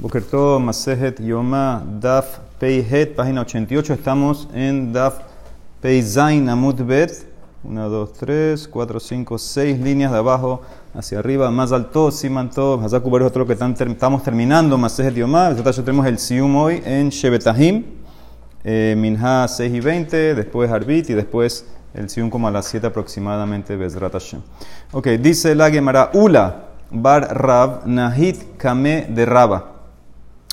Bokerto Masejet Yoma Daf Peihet, página 88. Estamos en Daf Peizain Amut Bet. 1, 2, 3, 4, 5, 6 líneas de abajo hacia arriba, más alto, Simanto, Hazaku Baruch, otro que estamos terminando, Masejet Yoma. Ya tenemos el Sium hoy en Shebetahim, eh, Minha 6 y 20, después Arbit y después el Sium como a las 7 aproximadamente, Bezrat Hashem. Ok, dice la Gemara, Ula Bar Rab Nahit Kame de Raba.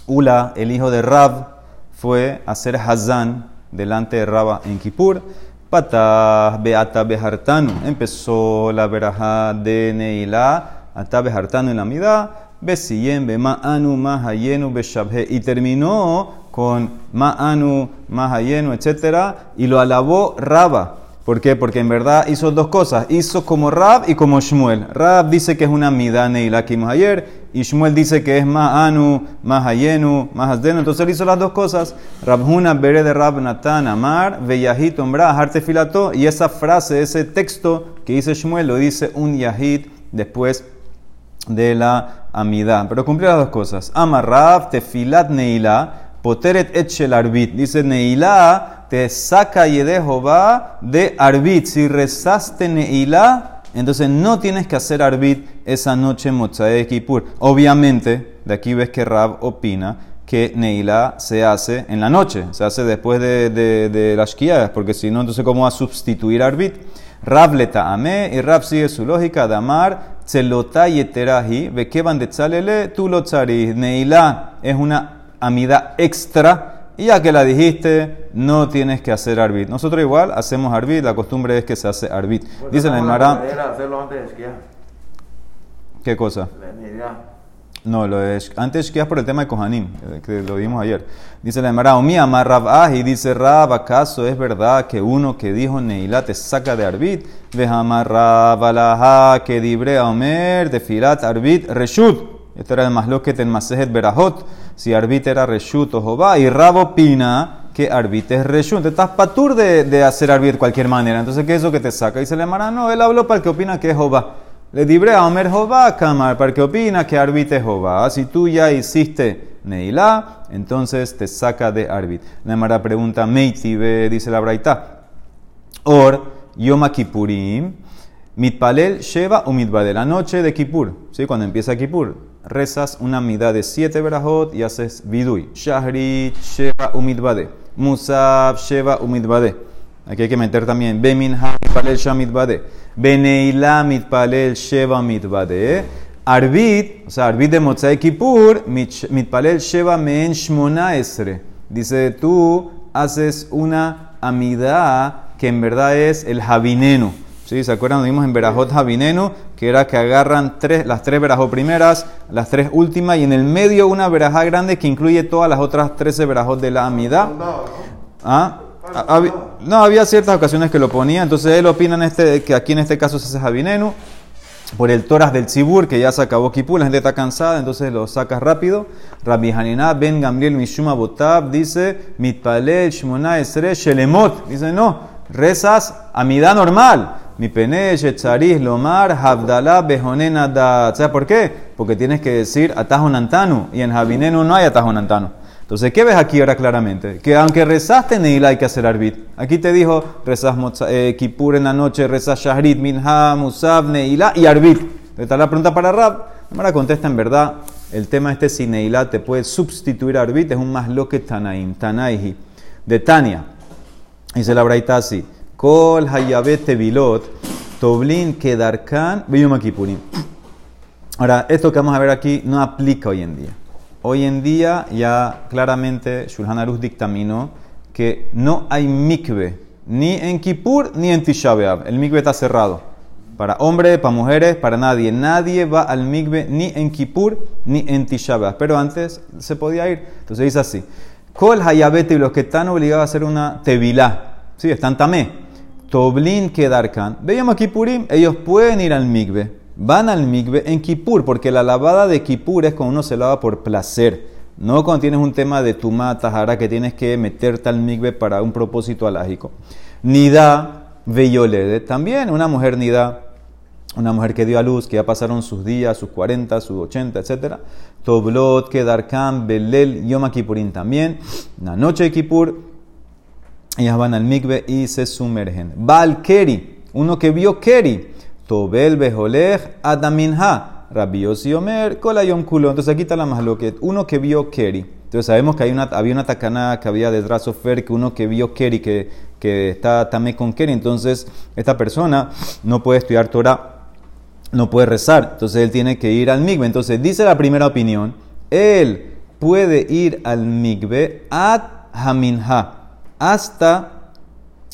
Ula, el hijo de Rab, fue a hacer Hazán delante de Raba en Kippur. Patah Beata Behartanu. Empezó la veraja de Neila, Ata Behartanu en la Midá. Besiyem Ma'anu Mahayenu Beshabhe. Y terminó con Ma'anu Mahayenu, etc. Y lo alabó Raba. ¿Por qué? Porque en verdad hizo dos cosas. Hizo como Rab y como Shmuel. Rab dice que es una mida neila que vimos ayer. Y Shmuel dice que es más anu, más hayenu, más asdenu. Entonces él hizo las dos cosas. Rabhuna bere de Rab Natan amar, veyahit ombra, harte filato. Y esa frase, ese texto que dice Shmuel, lo dice un yahid después de la amida. Pero cumplió las dos cosas. Amar Rab, tefilat neila, poteret et arbit. Dice neila te saca y de Jehová de arbit. Si rezaste Neilá, entonces no tienes que hacer arbit esa noche en de Kippur. Obviamente, de aquí ves que Rab opina que Neilá se hace en la noche, se hace después de, de, las Shkias, porque si no, entonces ¿cómo va a sustituir arbit? Rab le ame y Rab sigue su lógica de amar, tzelotá y eterahi, van de tzalele, tú lo Neilá es una amida extra y ya que la dijiste, no tienes que hacer arbit. Nosotros igual hacemos arbit, la costumbre es que se hace arbit. Dice la Emara. ¿Qué cosa? No, lo es antes que por el tema de Kohanim, que lo vimos ayer. Dice la Emara, mi amar Rab y dice Rab, ¿acaso es verdad que uno que dijo Neilá te saca de arbit? Dejamar Rab que dibre Omer de firat arbit reshut. Esto era el más lo que ten masejet berajot. Si arbit era reshut o jobá. Y Rab opina que arbit es reshut. Entonces estás patur de, de hacer arbit de cualquier manera. Entonces, ¿qué es eso que te saca? Y se le llama, no, él habló para el que opina que es jobá. Le dibré a Omer jobá, Kamar, para el que opina que arbit es jobá. Si tú ya hiciste neilá, entonces te saca de arbit. La Mara pregunta, Meitibe, dice la Braita. Or, Yom Kippurim, Mitpalel, Sheva o Mitbade. La noche de Kippur, ¿sí? cuando empieza Kippur rezas una midá de siete verajot y haces vidui. Shahrit, Sheva, Umidbade. Musab, Sheva, Umidbade. Aquí hay que meter también Beminha, Mitpalel, Shamidbade. Beneila, Mitpalel, Sheva, Mitbade. Arbit, o sea, Arbit de Motzai Kippur, Mitpalel, Sheva, Men, Shmona, Esre. Dice, tú haces una amidá que en verdad es el javineno. ¿Sí? ¿Se acuerdan? Vimos en Berajot Javineno, que era que agarran tres, las tres Berajot primeras, las tres últimas, y en el medio una Berajá grande que incluye todas las otras 13 Berajot de la Amidad. ¿Ah? no, había ciertas ocasiones que lo ponía, entonces él opina en este, que aquí en este caso se hace Javineno, por el Toras del Tzibur, que ya se acabó Kipur, la gente está cansada, entonces lo sacas rápido. Rabbi Hanina ben Gamliel Mishuma Botab dice, Mitpalel Shmona Esre Shelemot, dice no, rezas amidad normal. Mi pene, Yetzariz, Lomar, Habdalá, Bejonena, da. ¿Sabes por qué? Porque tienes que decir atajo nantano. Y en Javineno no hay atajo nantano. Entonces, ¿qué ves aquí ahora claramente? Que aunque rezaste Neila hay que hacer arbit. Aquí te dijo, rezas eh, Kipur en la noche, rezas Shahrit, Minha, Musab, Neila y arbit. Está la pregunta para Rab. Ahora contesta en verdad. El tema este si Neila te puede sustituir arbit es un más lo que Tanaim, Tanaihi. De Tania. Dice la braita. Kol Hayabet Tevilot, Toblin Kedarkan, Beyom Ahora, esto que vamos a ver aquí no aplica hoy en día. Hoy en día ya claramente Shulhan Aruch dictaminó que no hay mikve ni en Kippur ni en Tisha El mikve está cerrado. Para hombres, para mujeres, para nadie. Nadie va al mikve ni en Kippur ni en Tisha Pero antes se podía ir. Entonces dice así. Kol Hayabet y que están obligados a hacer una tevilá. Sí, están tamé. Toblin Kedarkan. Veíamos Kippurim, ellos pueden ir al migbe, van al migbe en Kippur, porque la lavada de Kippur es cuando uno se lava por placer. No cuando tienes un tema de tumá, tajara, que tienes que meterte al migbe para un propósito alágico. Nida, Veyolede, también una mujer nida una mujer que dio a luz, que ya pasaron sus días, sus 40, sus 80, etc. Toblot, Kedarkam, Belel, Yom Kippurim también. La noche de Kippur, ellas van al mikve y se sumergen. Bal Keri, uno que vio Keri. Tobel Beholech Adaminha. Rabbi Yossi Omer, Kolayom Kulo. Entonces aquí está la más lo que uno que vio Keri. Entonces sabemos que hay una, había una tacana que había de Drasofer, que uno que vio Keri, que, que está también con Keri. Entonces esta persona no puede estudiar Torah no puede rezar. Entonces él tiene que ir al migbe. Entonces dice la primera opinión, él puede ir al migbe ad haminha, hasta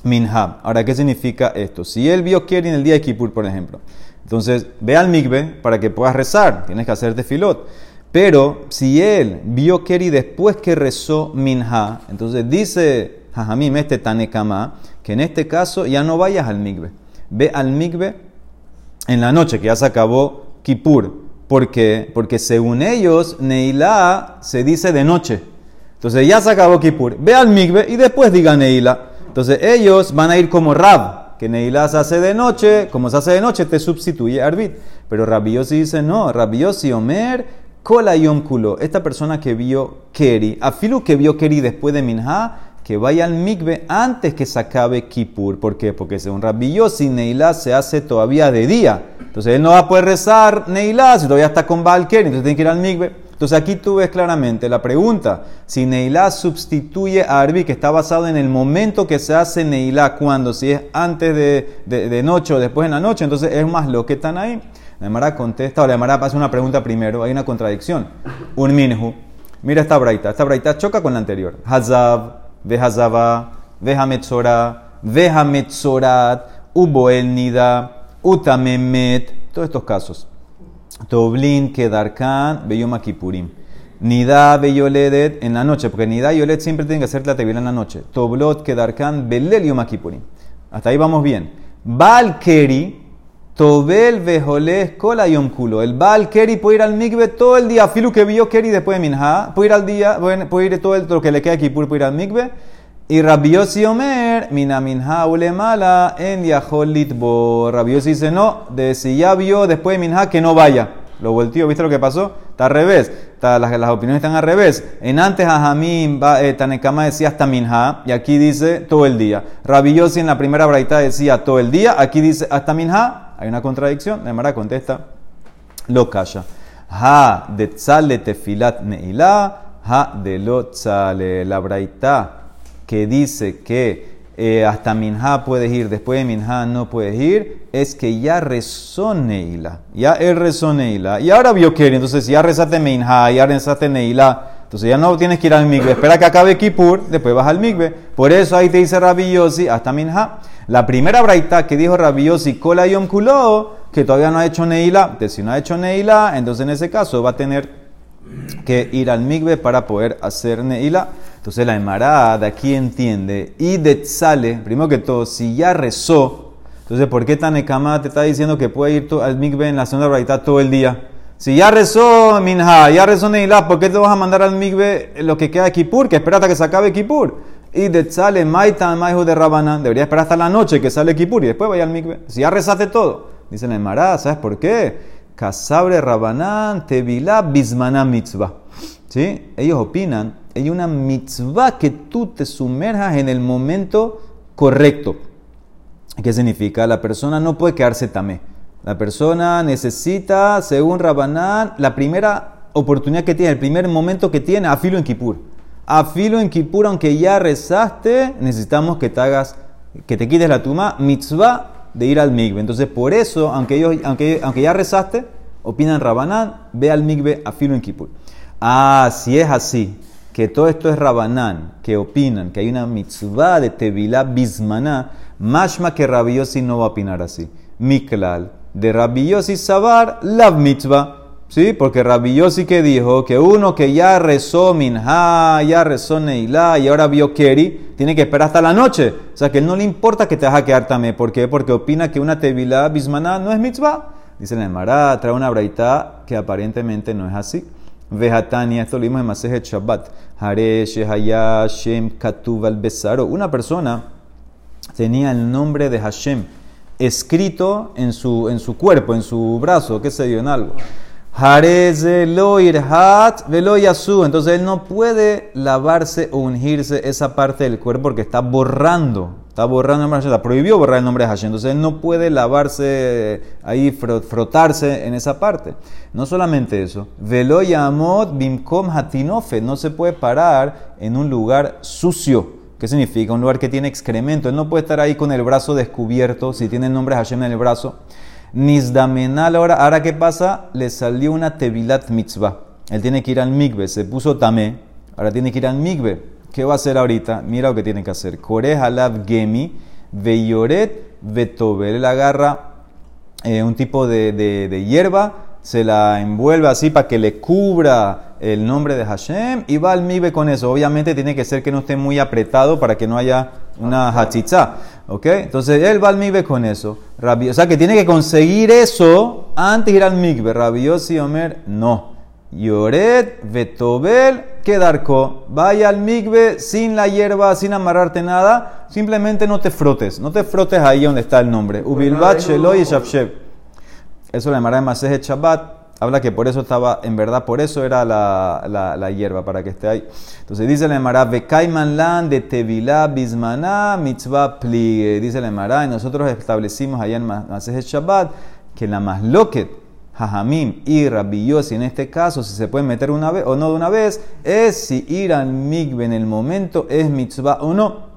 minha. Ahora, ¿qué significa esto? Si él vio Keri en el día de Kippur, por ejemplo, entonces ve al migbe para que puedas rezar, tienes que hacer filot. Pero si él vio Keri después que rezó minha, entonces dice Jajamim, este Tanekama, que en este caso ya no vayas al migbe. Ve al migbe en la noche, que ya se acabó Kippur. ¿Por qué? Porque según ellos, Neilá se dice de noche. Entonces ya se acabó Kippur. Ve al Migbe y después diga Neilá. Entonces ellos van a ir como Rab, que Neilá se hace de noche. Como se hace de noche, te sustituye Arbit. Pero Rabiosi dice no. Rabiosi Omer, Kola Yom Kulo. Esta persona que vio Keri, Afilu que vio Keri después de Minha, que vaya al mikve antes que se acabe Kippur. ¿Por qué? Porque según Rabbi Yossi, Neilá se hace todavía de día. Entonces él no va a poder rezar Neilá si todavía está con Balker, entonces tiene que ir al mikve. Entonces aquí tú ves claramente la pregunta, si Neilá sustituye a Arbi, que está basado en el momento que se hace Neilá, cuando, si es antes de, de, noche o después en la noche, entonces es más lo que están ahí. La Emara contesta, o la Emara pasa una pregunta primero, hay una contradicción. Un minhu. Mira esta braita, esta braita choca con la anterior. Hazab, Vehazava, Vehametzora, Vehametzorat, Uboel Nida, Utamemet, todos estos casos. Toblin, Kedarkan, Beyoma Kipurim. Nida, Beyoledet en la noche, porque Nida y Yolet siempre tienen que hacer la tevila en la noche. Toblot, Kedarkan, Belel, Yom Kipurim. Hasta ahí vamos bien. Valkeri, Tobel vejoles kola yom kulo. El Baal Keri puede ir al mikve todo el día. Filu que vio Keri después de Minha. Puede ir al día, puede ir todo el, lo que le queda aquí, puede ir al mikve. Y Rabiosi Omer, mina minha mala en Litbo. Rabiosi dice no, de si ya vio después de Minha que no vaya. Lo volteó, ¿viste lo que pasó? Está al revés. Las, opiniones están al revés. En antes a Jamín, eh, Tanekama decía hasta Minha, y aquí dice todo el día. Rabiosi en la primera braita decía todo el día, aquí dice hasta Minha, hay una contradicción. La Mara contesta, lo calla. Ha de tzale tefilat neila, ha de lo tzale. La braita que dice que eh, hasta Minha puedes ir, después de Minha no puedes ir, es que ya rezó Neila. Ya él rezó Neila. Y ahora vio que entonces ya rezaste Minha, ya rezaste Neila. Entonces ya no tienes que ir al migbe. Espera que acabe Kippur, después vas al migbe. Por eso ahí te dice Rabbi Yossi, hasta Minha. La primera braita que dijo Rabbi Yossi, Kola Yom Kulo, que todavía no ha hecho Neila. Entonces si no ha hecho Neila, entonces en ese caso va a tener que ir al migbe para poder hacer Neila. Entonces la Emara de aquí entiende. Y de sale, primero que todo, si ya rezó, entonces ¿por qué Tanekama te está diciendo que puede ir al migbe en la segunda braita todo el día? Si ya rezó Minha, ya rezó Neilá, ¿por qué te vas a mandar al migbe lo que queda de Kipur? Que espera hasta que se acabe Kipur. Y de sale Maitan, Maihu de Rabanán. Debería esperar hasta la noche que sale Kipur y después vaya al migbe. Si ya rezaste todo. Dice la Emara, ¿sabes por qué? Casabre Rabanán, Tevilá, Bismaná Mitzvah. ¿Sí? Ellos opinan, hay una mitzvah que tú te sumerjas en el momento correcto. ¿Qué significa? La persona no puede quedarse tamé. La persona necesita, según Rabanán, la primera oportunidad que tiene, el primer momento que tiene, afilo en Kippur. Afilo en Kippur, aunque ya rezaste, necesitamos que te hagas, que te quites la tuma, mitzvah de ir al migbe. Entonces, por eso, aunque, ellos, aunque, aunque ya rezaste, opinan Rabanán, ve al migbe, afilo en Kippur. Ah, si es así, que todo esto es Rabanán, que opinan que hay una mitzvah de Tevilá Bismaná, mashma que Rabiosi no va a opinar así. Miklal de Rabbi Yossi Sabar, la mitzvah. ¿Sí? Porque Rabbi Yossi que dijo que uno que ya rezó Minha, ya rezó Neilá y ahora vio Keri, tiene que esperar hasta la noche. O sea que él no le importa que te vas a quedar también. ¿Por qué? Porque opina que una tevilá bismaná no es mitzvah. Dice la Emara, trae una braita que aparentemente no es así. Vejatania, esto lo vimos en Masejet Shabbat. Hare, Shehaya, Shem, Katuv, al. Una persona tenía el nombre de Hashem escrito en su, en su cuerpo, en su brazo, qué sé yo, en algo. Jareze lo irhat velo yasu. Entonces él no puede lavarse o ungirse esa parte del cuerpo porque está borrando. Está borrando el nombre de Hashem. Prohibió borrar el nombre de Hashem. Entonces él no puede lavarse ahí, frotarse en esa parte. No solamente eso. Velo yamot bimkom hatinofe. No se puede parar en un lugar sucio. ¿Qué significa? Un lugar que tiene excremento. Él no puede estar ahí con el brazo descubierto si tiene el nombre de Hashem en el brazo. Nizdamenal, ahora, ahora qué pasa? Le salió una tevilat mitzvah. Él tiene que ir al migbe, se puso tamé, ahora tiene que ir al migbe. ¿Qué va a hacer ahorita? Mira lo que tiene que hacer. Kore halab gemi, veyoret, vetobel. Él agarra eh, un tipo de, de, hierba, se la envuelve así para que le cubra el nombre de Hashem y va al migbe con eso. Obviamente tiene que ser que no esté muy apretado para que no haya una hachitza. ¿Ok? Entonces él va al migbe con eso. o sea que tiene que conseguir eso antes de ir al migbe. Rabiosi Omer, no. Yoret, Vetobel, Kedarko. Vaya al migbe sin la hierba, sin amarrarte nada. Simplemente no te frotes. No te frotes ahí donde está el nombre. Ubilbat, Sheloy y Shafshev. Eso le llamará Shabbat habla que por eso estaba, en verdad, por eso era la, la, hierba, para que esté ahí. Entonces dice la Emara, Bekaiman lan de Tevilá bismaná mitzvah pli. Dice la Emara, y nosotros establecimos allá en Masejet Shabbat que la masloket, Jajamim y Rabbi en este caso, si se puede meter una vez o no de una vez, es si ir al migbe en el momento es mitzvah o no.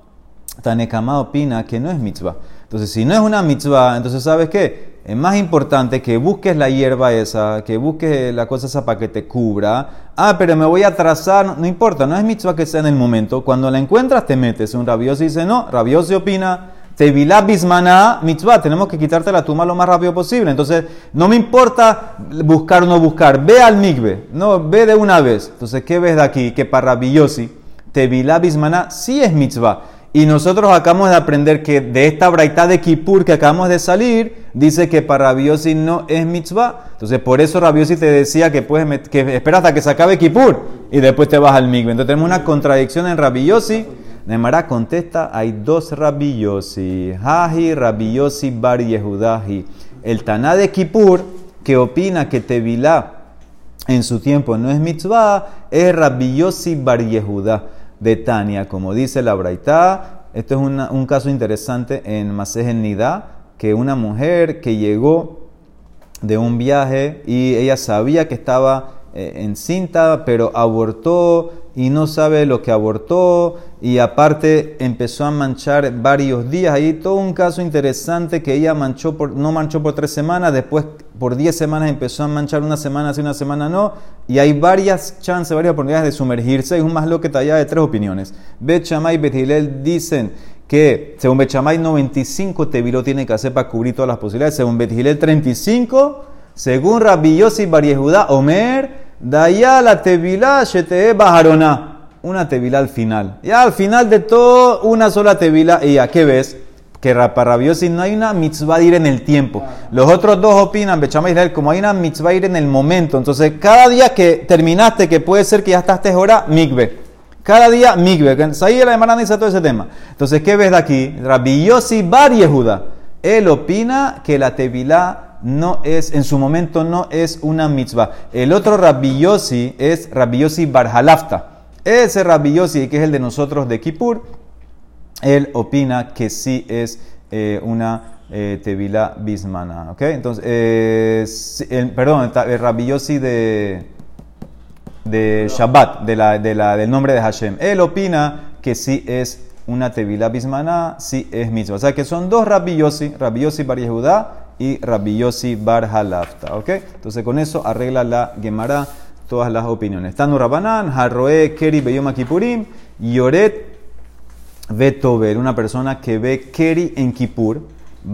Tanekama opina que no es mitzvah. Entonces, si no es una mitzvah, entonces ¿sabes qué? Es más importante que busques la hierba esa, que busques la cosa esa para que te cubra. Ah, pero me voy a trazar, no, importa, no es mitzvah que sea en el momento. Cuando la encuentras te metes. Un rabioso dice, no, rabioso opina, te vilá bismaná mitzvah, tenemos que quitarte la tumba lo más rápido posible. Entonces, no me importa buscar o no buscar, ve al migbe, no, ve de una vez. Entonces, ¿qué ves de aquí? Que para rabiosi, te vilá bismaná sí es mitzvah. Y nosotros acabamos de aprender que de esta braita de Kippur que acabamos de salir, dice que para Rabiosi no es mitzvah. Entonces, por eso Rabiosi te decía que, puedes que esperas hasta que se acabe Kippur y después te vas al migbe. Entonces, tenemos una contradicción en Rabiosi. Nemara contesta: hay dos Rabiosi. Haji, Rabiosi, Bar Yehudahi. El Taná de Kippur, que opina que Tevilá en su tiempo no es mitzvah, es Rabiosi Bar Yehudah de Tania, como dice la Braitá. Esto es un caso interesante en Masej Nidá, que una mujer que llegó de un viaje y ella sabía que estaba eh, encinta, pero abortó y no sabe lo que abortó y aparte empezó a manchar varios días. Ahí todo un caso interesante que ella manchó por, no manchó por tres semanas, después por diez semanas empezó a manchar una semana sí, una semana no. Y hay varias chances, varias oportunidades de sumergirse. Es un más lo que talla de tres opiniones. Bet Shammai y Bet dicen que según Bet Shammai 95 teviló tiene que hacer para cubrir todas las posibilidades. Según Bet 35, según Rabbi Yossi Bar Omer, Daya la tevilá shete bajarona. Una tevilá al final. Ya al final de todo, una sola tevilá. ¿Y a qué ves? Que para si no hay una mitzvah ir en el tiempo. Los otros dos opinan, Bechama Israel, como hay una mitzvah ir en el momento. Entonces, cada día que terminaste, que puede ser que ya estás hora, migbe. Cada día migbe. Ahí la hermana dice todo ese tema. Entonces, ¿qué ves de aquí? Rabbi Yossi Bar Yehuda. Él opina que la tevilá no es, en su momento no es una mitzvah. El otro Rabbi es Rabbi Yossi Barjalafta. Ese Rabbi que es el de nosotros de Kippur, él opina que sí es eh, una eh, Tevila Bismana. ¿Ok? Entonces, eh, perdón, el Rabbi de, de Shabbat, de la, de la, del nombre de Hashem. Él opina que sí es una Tevila Bismana, sí es mitzvah. O sea que son dos Rabbi Yossi, Rabbi Yossi Bar y Rabbi Yossi Bar Halafta. ¿Ok? Entonces con eso arregla la Gemara todas las opiniones. Tanu Rabanan, Harroe, Keri, Beyoma Kipurim, Yoret, Vetobel, una persona que ve Keri en Kippur,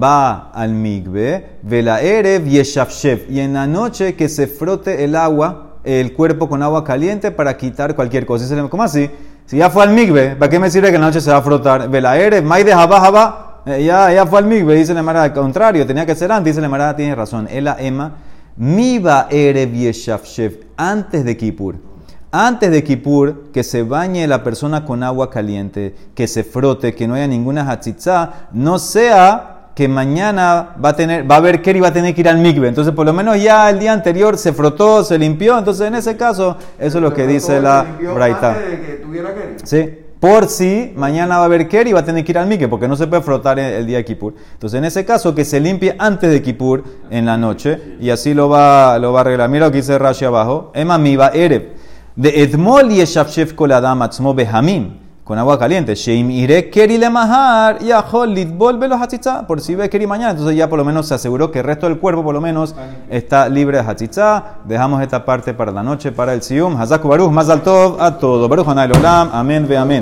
va al Migbe, Vela Erev Yeshafshev, y en la noche que se frote el agua, el cuerpo con agua caliente para quitar cualquier cosa. ¿Cómo así? Si ya fue al Migbe, ¿para qué me sirve que en la noche se va a frotar? Vela Erev, Maide Jabá Jabá. Eh, ya, ya fue al migbe, dice la Mara, al contrario, tenía que ser antes, dice la Mara, tiene razón. Ela Emma, Miba Erev Yeshafshev, antes de Kippur. Antes de Kippur, que se bañe la persona con agua caliente, que se frote, que no haya ninguna hatzitza, no sea que mañana va a tener, va a haber Keri va a tener que ir al mikve. Entonces, por lo menos ya el día anterior se frotó, se limpió. Entonces, en ese caso, eso es lo que dice la Braita. Sí. Por si mañana va a haber Keri y va a tener que ir al mikve, porque no se puede frotar el, día de Kippur. Entonces, en ese caso, que se limpie antes de Kippur en la noche y así lo va, lo va a arreglar. Mira lo que dice Rashi abajo. Emma miva erev. De Edmol y Eshafshef koladam atzmo behamim con agua caliente. Sheim ire keri le mahar y ajol litbol velo hatzitza. Por si ve keri mañana, entonces ya por lo menos se aseguró que el resto del cuerpo por lo menos está libre de hatzitza. Dejamos esta parte para la noche, para el sium. Hazaku baruch, más alto a todo. Baruch hanay olam. Amén ve amén.